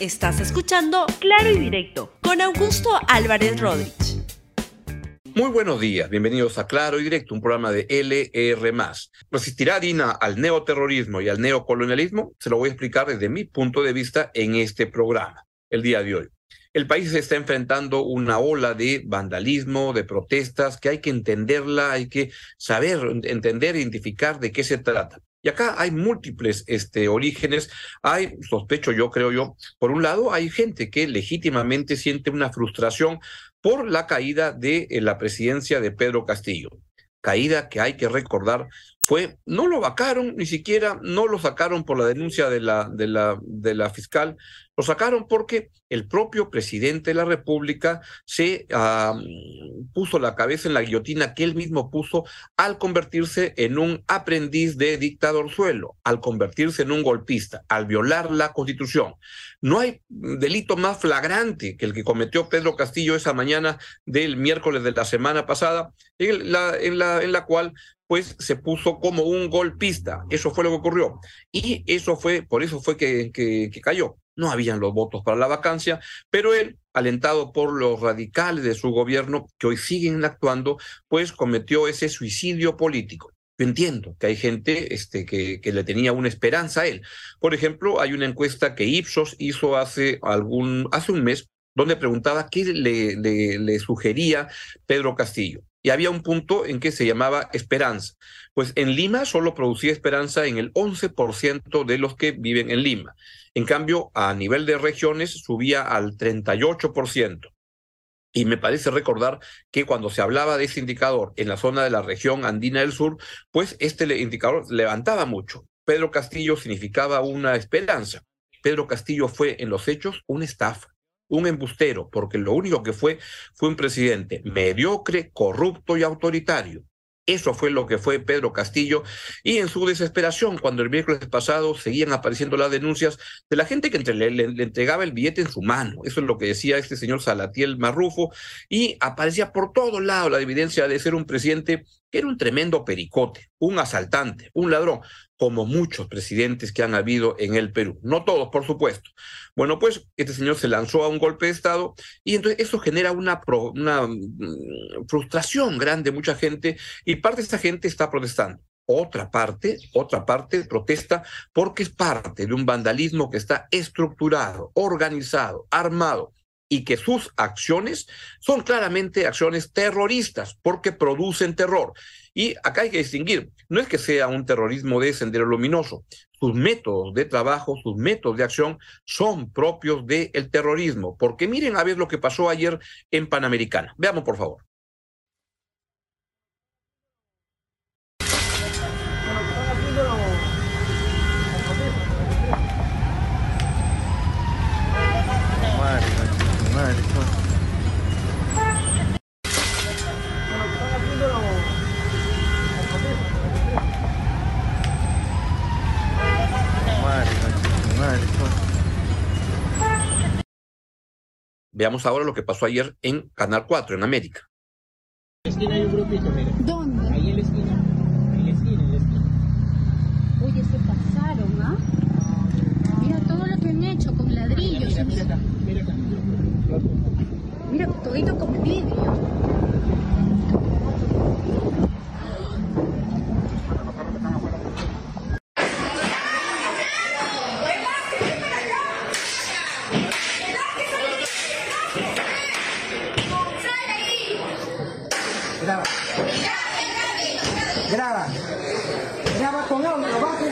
Estás escuchando Claro y Directo con Augusto Álvarez Rodríguez. Muy buenos días, bienvenidos a Claro y Directo, un programa de LR. ¿Resistirá Dina al neoterrorismo y al neocolonialismo? Se lo voy a explicar desde mi punto de vista en este programa, el día de hoy. El país se está enfrentando una ola de vandalismo, de protestas, que hay que entenderla, hay que saber, entender, identificar de qué se trata. Y acá hay múltiples este, orígenes. Hay, sospecho yo, creo yo, por un lado, hay gente que legítimamente siente una frustración por la caída de eh, la presidencia de Pedro Castillo. Caída que hay que recordar fue, no lo vacaron, ni siquiera no lo sacaron por la denuncia de la, de la, de la fiscal, lo sacaron porque el propio presidente de la República se ah, puso la cabeza en la guillotina que él mismo puso al convertirse en un aprendiz de dictador suelo, al convertirse en un golpista, al violar la constitución. No hay delito más flagrante que el que cometió Pedro Castillo esa mañana del miércoles de la semana pasada, en la, en la, en la cual pues se puso como un golpista. Eso fue lo que ocurrió. Y eso fue, por eso fue que, que, cayó. No habían los votos para la vacancia, pero él, alentado por los radicales de su gobierno, que hoy siguen actuando, pues cometió ese suicidio político. Yo entiendo que hay gente este, que, que, le tenía una esperanza a él. Por ejemplo, hay una encuesta que Ipsos hizo hace, algún, hace un mes donde preguntaba qué le, sugería Pedro Castillo y había un punto en que se llamaba esperanza. Pues en Lima solo producía esperanza en el 11% de los que viven en Lima. En cambio, a nivel de regiones subía al 38%. Y me parece recordar que cuando se hablaba de ese indicador en la zona de la región andina del sur, pues este indicador levantaba mucho. Pedro Castillo significaba una esperanza. Pedro Castillo fue en los hechos una estafa un embustero, porque lo único que fue fue un presidente mediocre, corrupto y autoritario. Eso fue lo que fue Pedro Castillo. Y en su desesperación, cuando el miércoles pasado seguían apareciendo las denuncias de la gente que le, le, entregaba el billete en su mano. Eso es lo que decía este señor Salatiel Marrufo. Y aparecía por todos lados la evidencia de ser un presidente que era un tremendo pericote, un asaltante, un ladrón, como muchos presidentes que han habido en el Perú. No todos, por supuesto. Bueno, pues este señor se lanzó a un golpe de Estado y entonces eso genera una, mm, frustración grande, mucha gente, y parte de esta gente está protestando. Otra parte, otra parte protesta porque es parte de un vandalismo que está estructurado, organizado, armado, y que sus acciones son claramente acciones terroristas porque producen terror. Y acá hay que distinguir, no es que sea un terrorismo de sendero luminoso, sus métodos de trabajo, sus métodos de acción son propios del terrorismo, porque miren a ver lo que pasó ayer en Panamericana. Veamos, por favor. Veamos ahora lo que pasó ayer en Canal 4, en América. ¿Dónde? Ahí en la esquina. En la esquina, en la esquina. Oye, se pasaron, ¿ah? Mira todo lo que han hecho con ladrillos. Mira, mira, mira acá, mira acá. Mira, todito con vidrio. Graba. Graba. Graba con audio, baje.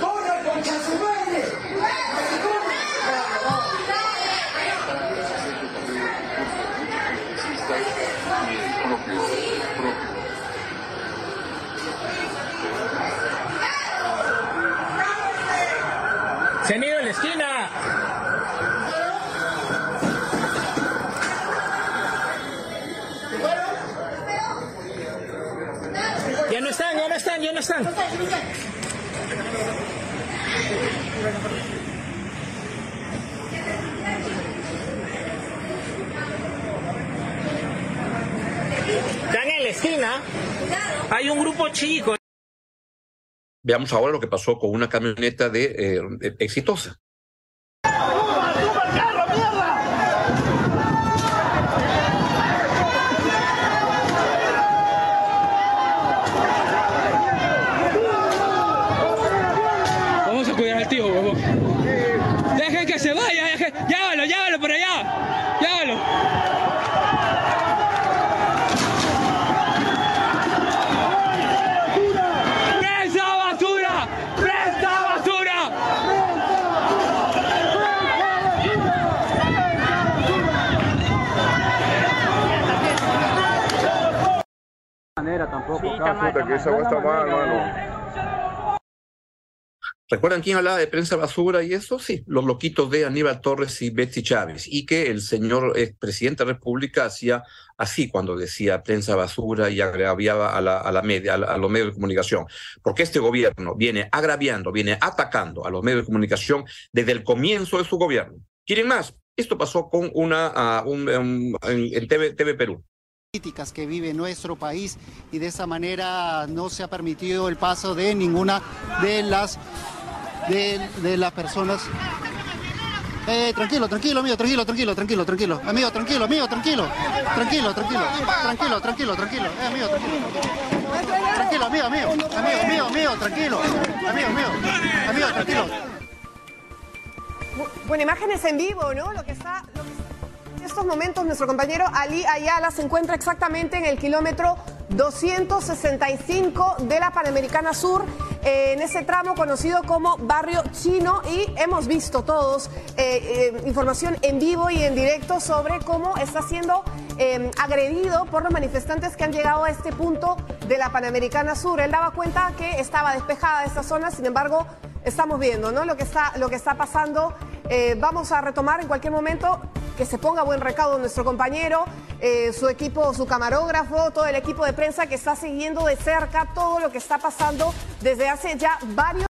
¡Corre, concha su madre! Se han ido en la esquina. Ya no están, ya no están, ya no están. esquina hay un grupo chico. Veamos ahora lo que pasó con una camioneta de, eh, exitosa. Vamos a cuidar al tío, huevón. Dejen que se vaya, dejen. Llévalo, llévalo por allá. Llévalo. ¡Presa basura! ¡Presa basura! manera tampoco. Que esa agua está mal, hermano. ¿Recuerdan quién hablaba de prensa basura y eso? Sí, los loquitos de Aníbal Torres y Betsy Chávez. Y que el señor presidente de la República hacía así cuando decía prensa basura y agraviaba a, la, a, la media, a, los medios de comunicación. Porque este gobierno viene agraviando, viene atacando a los medios de comunicación desde el comienzo de su gobierno. ¿Quieren más? Esto pasó con una, ah, en, TV Perú. políticas que vive nuestro país y de esa manera no se ha permitido el paso de ninguna de las de, las personas. Eh, tranquilo, tranquilo, amigo, tranquilo, tranquilo, tranquilo, tranquilo. Amigo, tranquilo, amigo, tranquilo. Tranquilo, tranquilo. Tranquilo, tranquilo, tranquilo. Eh, amigo, tranquilo. Tranquilo, amigo, amigo. Amigo, amigo, amigo, tranquilo. Amigo, amigo. Amigo, tranquilo. Bu- Bueno, imágenes en vivo, ¿no? Lo que está. En estos momentos, nuestro compañero Ali Ayala se encuentra exactamente en el kilómetro 265 de la Panamericana Sur, eh, en ese tramo conocido como Barrio Chino, y hemos visto todos eh, eh, información en vivo y en directo sobre cómo está siendo eh, agredido por los manifestantes que han llegado a este punto de la Panamericana Sur. Él daba cuenta que estaba despejada esta zona, sin embargo, estamos viendo ¿no? lo, que está, lo que está pasando. Eh, vamos a retomar en cualquier momento que se ponga buen recaudo nuestro compañero, eh, su equipo, su camarógrafo, todo el equipo de prensa que está siguiendo de cerca todo lo que está pasando desde hace ya varios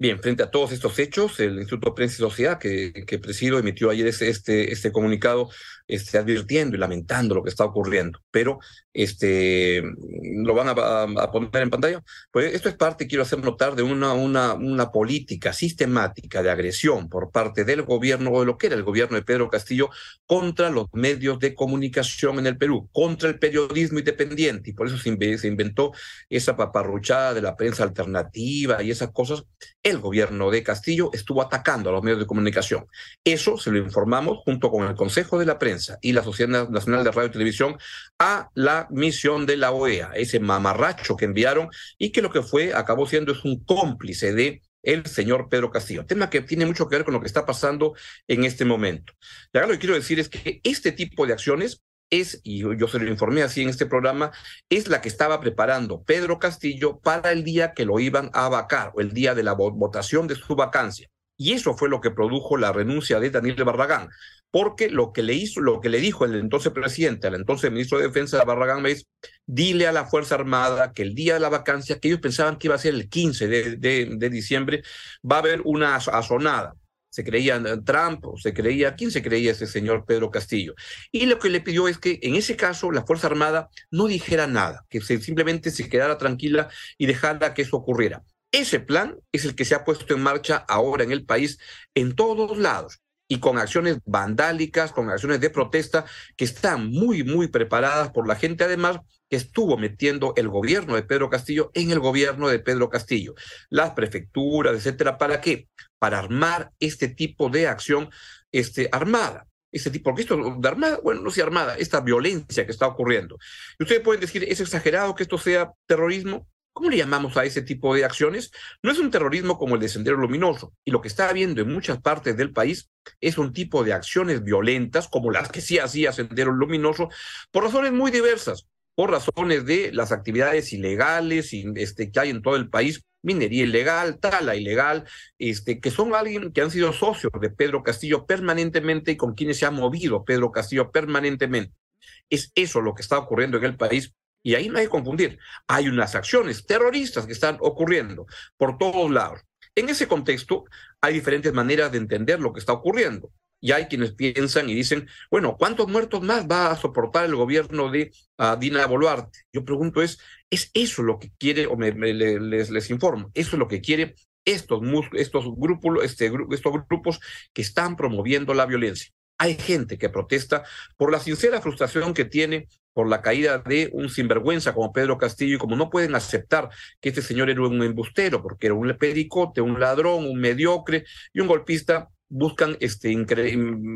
Bien, frente a todos estos hechos, el Instituto de Prensa y Sociedad que, que presido emitió ayer este, este, este comunicado este, advirtiendo y lamentando lo que está ocurriendo. Pero este, lo van a, poner en pantalla. Pues esto es parte, quiero hacer notar, de una, una, una política sistemática de agresión por parte del gobierno o de lo que era el gobierno de Pedro Castillo contra los medios de comunicación en el Perú, contra el periodismo independiente. Y por eso se, se inventó esa paparruchada de la prensa alternativa y esas cosas el gobierno de Castillo estuvo atacando a los medios de comunicación. Eso se lo informamos junto con el Consejo de la Prensa y la Sociedad Nacional de Radio y Televisión a la misión de la OEA, ese mamarracho que enviaron y que lo que fue acabó siendo es un cómplice de el señor Pedro Castillo, tema que tiene mucho que ver con lo que está pasando en este momento. Y ahora lo que quiero decir es que este tipo de acciones es, y yo, yo se lo informé así en este programa, es la que estaba preparando Pedro Castillo para el día que lo iban a vacar o el día de la vo- votación de su vacancia. Y eso fue lo que produjo la renuncia de Daniel Barragán, porque lo que le hizo, lo que le dijo el entonces presidente, al entonces ministro de Defensa de Barragán, es dile a la Fuerza Armada que el día de la vacancia, que ellos pensaban que iba a ser el 15 de, diciembre, va a haber una azonada. Se creía en Trump, se creía, ¿quién se creía ese señor Pedro Castillo? Y lo que le pidió es que en ese caso la Fuerza Armada no dijera nada, que se, simplemente se quedara tranquila y dejara que eso ocurriera. Ese plan es el que se ha puesto en marcha ahora en el país en todos lados y con acciones vandálicas, con acciones de protesta que están muy, muy preparadas por la gente, además, que estuvo metiendo el gobierno de Pedro Castillo en el gobierno de Pedro Castillo, las prefecturas, etcétera. ¿Para qué? Para armar este tipo de acción este, armada. Este tipo, porque esto de armada, bueno, no sea armada, esta violencia que está ocurriendo. Y ustedes pueden decir, ¿es exagerado que esto sea terrorismo? ¿Cómo le llamamos a ese tipo de acciones? No es un terrorismo como el de Sendero Luminoso. Y lo que está habiendo en muchas partes del país es un tipo de acciones violentas, como las que sí hacía Sendero Luminoso, por razones muy diversas, por razones de las actividades ilegales este, que hay en todo el país, minería ilegal, tala ilegal, este, que son alguien que han sido socios de Pedro Castillo permanentemente y con quienes se ha movido Pedro Castillo permanentemente. Es eso lo que está ocurriendo en el país y ahí no hay que confundir. Hay unas acciones terroristas que están ocurriendo por todos lados. En ese contexto, hay diferentes maneras de entender lo que está ocurriendo. Y hay quienes piensan y dicen, bueno, ¿cuántos muertos más va a soportar el gobierno de uh, Dina Boluarte? Yo pregunto, ¿es, ¿es eso lo que quiere, o me, les informo, eso es lo que quiere estos, estos, grupos, este, estos grupos que están promoviendo la violencia? Hay gente que protesta por la sincera frustración que tiene por la caída de un sinvergüenza como Pedro Castillo y como no pueden aceptar que este señor era un embustero porque era un pericote, un ladrón, un mediocre y un golpista buscan este,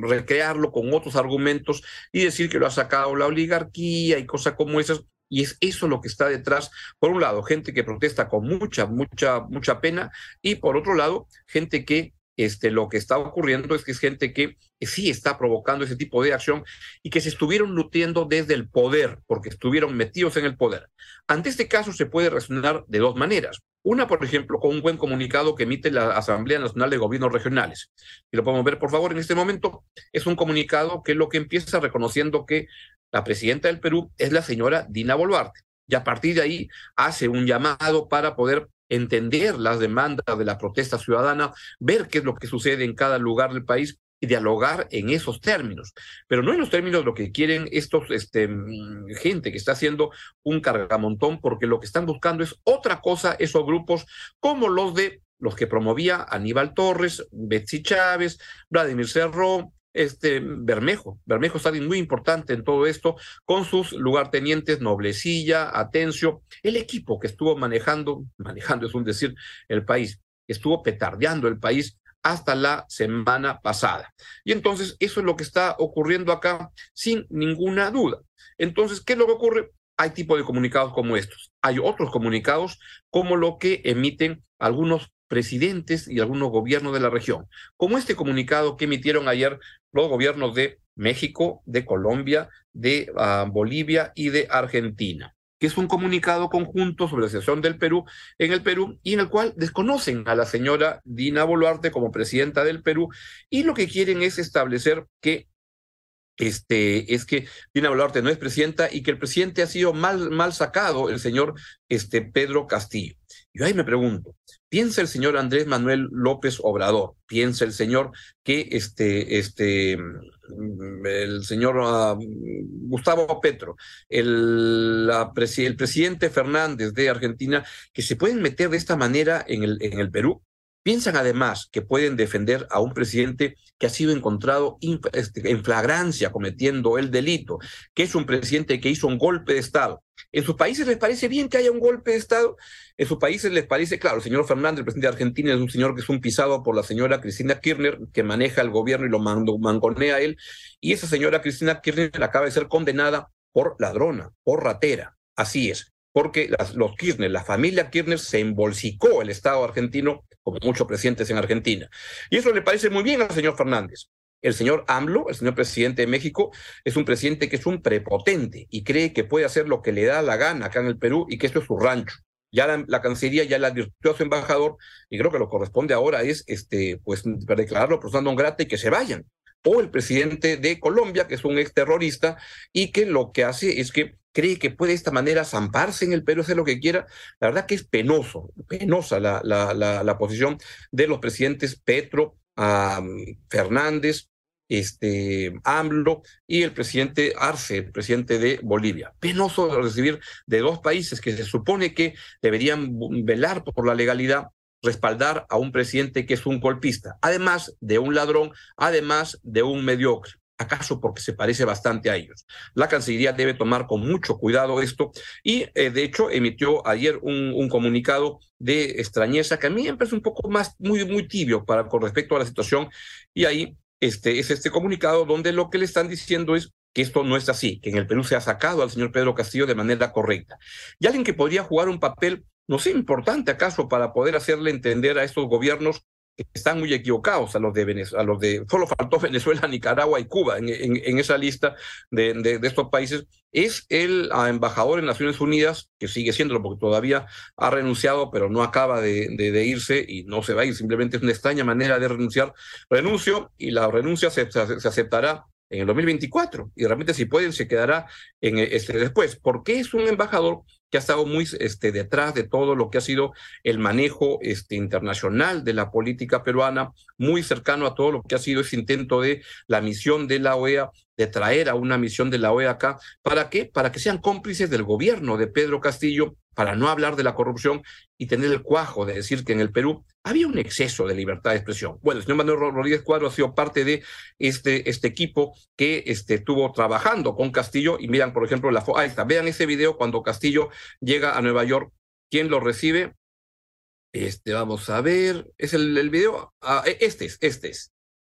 recrearlo con otros argumentos y decir que lo ha sacado la oligarquía y cosas como esas. Y es eso lo que está detrás, por un lado, gente que protesta con mucha, mucha, mucha pena, y por otro lado, gente que este, lo que está ocurriendo es que es gente que, sí está provocando ese tipo de acción y que se estuvieron nutriendo desde el poder, porque estuvieron metidos en el poder. Ante este caso se puede reaccionar de dos maneras. Una, por ejemplo, con un buen comunicado que emite la Asamblea Nacional de Gobiernos Regionales. Y lo podemos ver, por favor, en este momento. Es un comunicado que lo que empieza reconociendo que la presidenta del Perú es la señora Dina Boluarte. Y a partir de ahí hace un llamado para poder entender las demandas de la protesta ciudadana, ver qué es lo que sucede en cada lugar del país y dialogar en esos términos, pero no en los términos lo que quieren estos este mm, gente que está haciendo un cargamontón porque lo que están buscando es otra cosa esos grupos como los de los que promovía Aníbal Torres, Betsy Chávez, Vladimir Cerrón, este Bermejo. Bermejo está muy importante en todo esto, con sus lugartenientes Noblecilla, Atencio, el equipo que estuvo manejando, manejando es un decir, el país, estuvo petardeando el país hasta la semana pasada. Y entonces eso es lo que está ocurriendo acá sin ninguna duda. Entonces, ¿qué es lo que ocurre? Hay tipo de comunicados como estos. Hay otros comunicados como lo que emiten algunos presidentes y algunos gobiernos de la región, como este comunicado que emitieron ayer los gobiernos de México, de Colombia, de uh, Bolivia y de Argentina, que es un comunicado conjunto sobre la situación del Perú en el Perú y en el cual desconocen a la señora Dina Boluarte como presidenta del Perú y lo que quieren es establecer que este, es que Dina Boluarte no es presidenta y que el presidente ha sido mal, mal sacado, el señor este, Pedro Castillo. Yo ahí me pregunto, piensa el señor Andrés Manuel López Obrador, piensa el señor que este, este, mm, el señor uh, Gustavo Petro, el, el presidente Fernández de Argentina, que se pueden meter de esta manera en el, en el Perú. Piensan además que pueden defender a un presidente que ha sido encontrado este, en flagrancia cometiendo el delito, que es un presidente que hizo un golpe de Estado. ¿En sus países les parece bien que haya un golpe de Estado? En sus países les parece, claro, el señor Fernández, el presidente de Argentina, es un señor que es un pisado por la señora Cristina Kirchner, que maneja el gobierno y lo mangonea a él, y esa señora Cristina Kirchner acaba de ser condenada por ladrona, por ratera. Así es porque las, los Kirchner, la familia Kirchner se embolsicó el Estado argentino, como muchos presidentes en Argentina. Y eso le parece muy bien al señor Fernández. El señor AMLO, el señor presidente de México, es un presidente que es un prepotente y cree que puede hacer lo que le da la gana acá en el Perú y que esto es su rancho. Ya la, Cancillería ya la advirtió a su embajador y creo que lo corresponde ahora es este, pues, declararlo persona non grata y que se vayan. O el presidente de Colombia, que es un exterrorista y que lo que hace es que cree que puede de esta manera zamparse en el Perú, hacer lo que quiera. La verdad que es penoso, penosa la, la, la, posición de los presidentes Petro, Fernández, este AMLO y el presidente Arce, el presidente de Bolivia. Penoso recibir de dos países que se supone que deberían velar por la legalidad, respaldar a un presidente que es un golpista, además de un ladrón, además de un mediocre acaso porque se parece bastante a ellos. La Cancillería debe tomar con mucho cuidado esto y eh, de hecho emitió ayer un, un, comunicado de extrañeza que a mí me parece un poco más muy muy tibio para con respecto a la situación y ahí este es este comunicado donde lo que le están diciendo es que esto no es así, que en el Perú se ha sacado al señor Pedro Castillo de manera correcta. Y alguien que podría jugar un papel no sé, importante acaso para poder hacerle entender a estos gobiernos están muy equivocados a los de Venezuela, a los de, solo faltó Venezuela, Nicaragua y Cuba en, esa lista de, estos países, es el embajador en Naciones Unidas, que sigue siendo porque todavía ha renunciado, pero no acaba de, irse y no se va a ir, simplemente es una extraña manera de renunciar. Renuncio y la renuncia se, aceptará en el 2024 y realmente si pueden se quedará en este después, porque es un embajador que ha estado muy este, detrás de todo lo que ha sido el manejo este, internacional de la política peruana, muy cercano a todo lo que ha sido ese intento de la misión de la OEA de traer a una misión de la OEA acá. ¿Para qué? Para que sean cómplices del gobierno de Pedro Castillo, para no hablar de la corrupción y tener el cuajo de decir que en el Perú había un exceso de libertad de expresión. Bueno, el señor Manuel Rodríguez Cuadro ha sido parte de este, este equipo que este, estuvo trabajando con Castillo y miran, por ejemplo, la ahí está, vean ese video cuando Castillo llega a Nueva York. ¿Quién lo recibe? Este, vamos a ver, es el, el video, ah, e, este es, este es.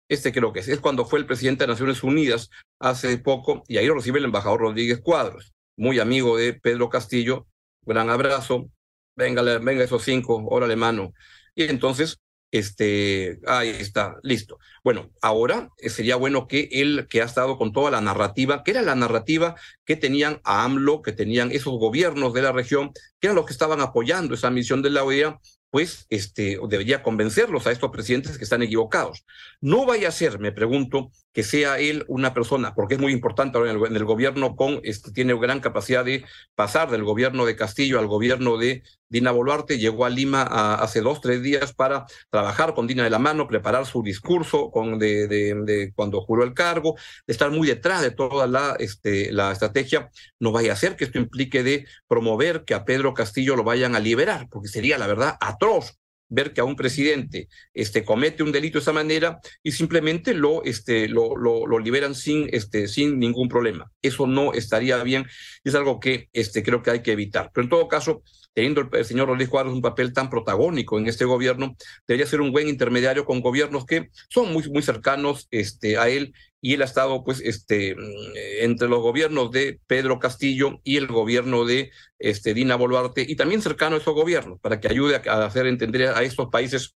Este creo que es, es cuando fue el presidente de Naciones Unidas hace poco y ahí lo recibe el embajador Rodríguez Cuadros, muy amigo de Pedro Castillo. Gran abrazo, venga, venga esos cinco, órale mano. Y entonces, este, ahí está, listo. Bueno, ahora eh, sería bueno que él, que ha estado con toda la narrativa, que era la narrativa que tenían a AMLO, que tenían esos gobiernos de la región, que eran los que estaban apoyando esa misión de la OEA, pues este, debería convencerlos a estos presidentes que están equivocados. No vaya a ser, me pregunto, que sea él una persona, porque es muy importante ahora en el, gobierno, con, este, tiene gran capacidad de pasar del gobierno de Castillo al gobierno de Dina Boluarte, llegó a Lima hace dos, tres días para trabajar con Dina de la mano, preparar su discurso cuando juró el cargo, estar muy detrás de toda la, este, la estrategia. No vaya a ser que esto implique de promover que a Pedro Castillo lo vayan a liberar, porque sería, la verdad, atroz ver que a un presidente este, comete un delito de esa manera y simplemente lo, este, lo, lo, liberan sin, este, sin ningún problema. Eso no estaría bien, es algo que este, creo que hay que evitar. Pero en todo caso, teniendo el, señor Rodríguez Cuadros un papel tan protagónico en este gobierno, debería ser un buen intermediario con gobiernos que son muy, muy cercanos este, a él y él ha estado pues este mm, entre los gobiernos de Pedro Castillo y el gobierno de este Dina Boluarte y también cercano a esos gobiernos para que ayude a, hacer entender a estos países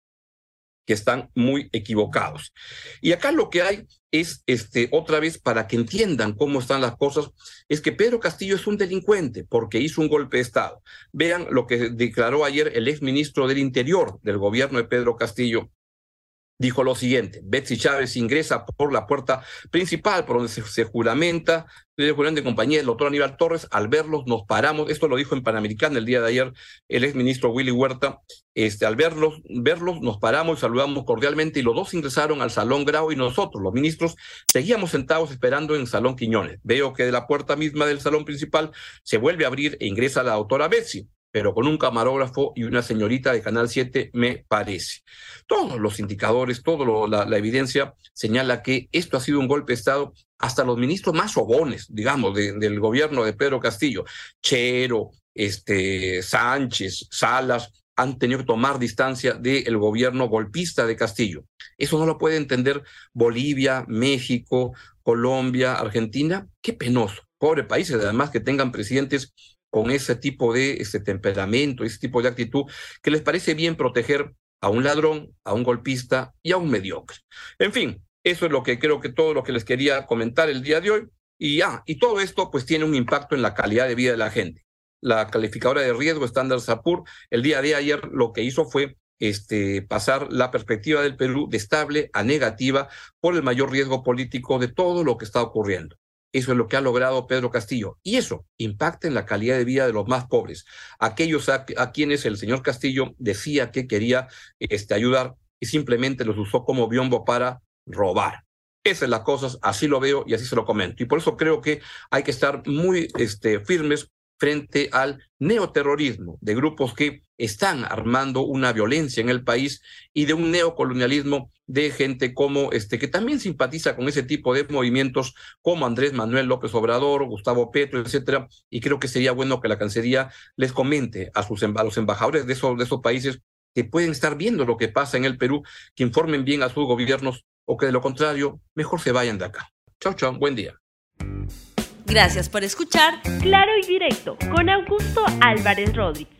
que están muy equivocados. Y acá lo que hay es, este, otra vez, para que entiendan cómo están las cosas, es que Pedro Castillo es un delincuente porque hizo un golpe de Estado. Vean lo que declaró ayer el ex ministro del Interior del gobierno de Pedro Castillo, dijo lo siguiente, Betsy Chávez ingresa por la puerta principal, por donde se, juramenta, el juramento de compañía del doctor Aníbal Torres, al verlos nos paramos, esto lo dijo en Panamericana el día de ayer el exministro Willy Huerta, este, al verlos, verlos nos paramos y saludamos cordialmente y los dos ingresaron al Salón Grau y nosotros, los ministros, seguíamos sentados esperando en el Salón Quiñones. Veo que de la puerta misma del salón principal se vuelve a abrir e ingresa la doctora Betsy pero con un camarógrafo y una señorita de Canal 7, me parece. Todos los indicadores, toda la, evidencia señala que esto ha sido un golpe de Estado. Hasta los ministros más sobones, digamos, del gobierno de Pedro Castillo, Chero, este, Sánchez, Salas, han tenido que tomar distancia del gobierno golpista de Castillo. Eso no lo puede entender Bolivia, México, Colombia, Argentina. Qué penoso. Pobre países, además, que tengan presidentes con ese tipo de ese temperamento, ese tipo de actitud, que les parece bien proteger a un ladrón, a un golpista y a un mediocre. En fin, eso es lo que creo que todo lo que les quería comentar el día de hoy. Y, ah, y todo esto pues tiene un impacto en la calidad de vida de la gente. La calificadora de riesgo Standard Sapur el día de ayer lo que hizo fue este, pasar la perspectiva del Perú de estable a negativa por el mayor riesgo político de todo lo que está ocurriendo. Eso es lo que ha logrado Pedro Castillo. Y eso impacta en la calidad de vida de los más pobres, aquellos a, quienes el señor Castillo decía que quería este, ayudar y simplemente los usó como biombo para robar. Esas son las cosas, así lo veo y así se lo comento. Y por eso creo que hay que estar muy este, firmes frente al neoterrorismo de grupos que están armando una violencia en el país y de un neocolonialismo de gente como este que también simpatiza con ese tipo de movimientos como Andrés Manuel López Obrador, Gustavo Petro, etcétera, y creo que sería bueno que la Cancillería les comente a sus a los embajadores de esos de esos países que pueden estar viendo lo que pasa en el Perú, que informen bien a sus gobiernos o que de lo contrario mejor se vayan de acá. Chao, chao, buen día. Gracias por escuchar Claro y Directo con Augusto Álvarez Rodríguez.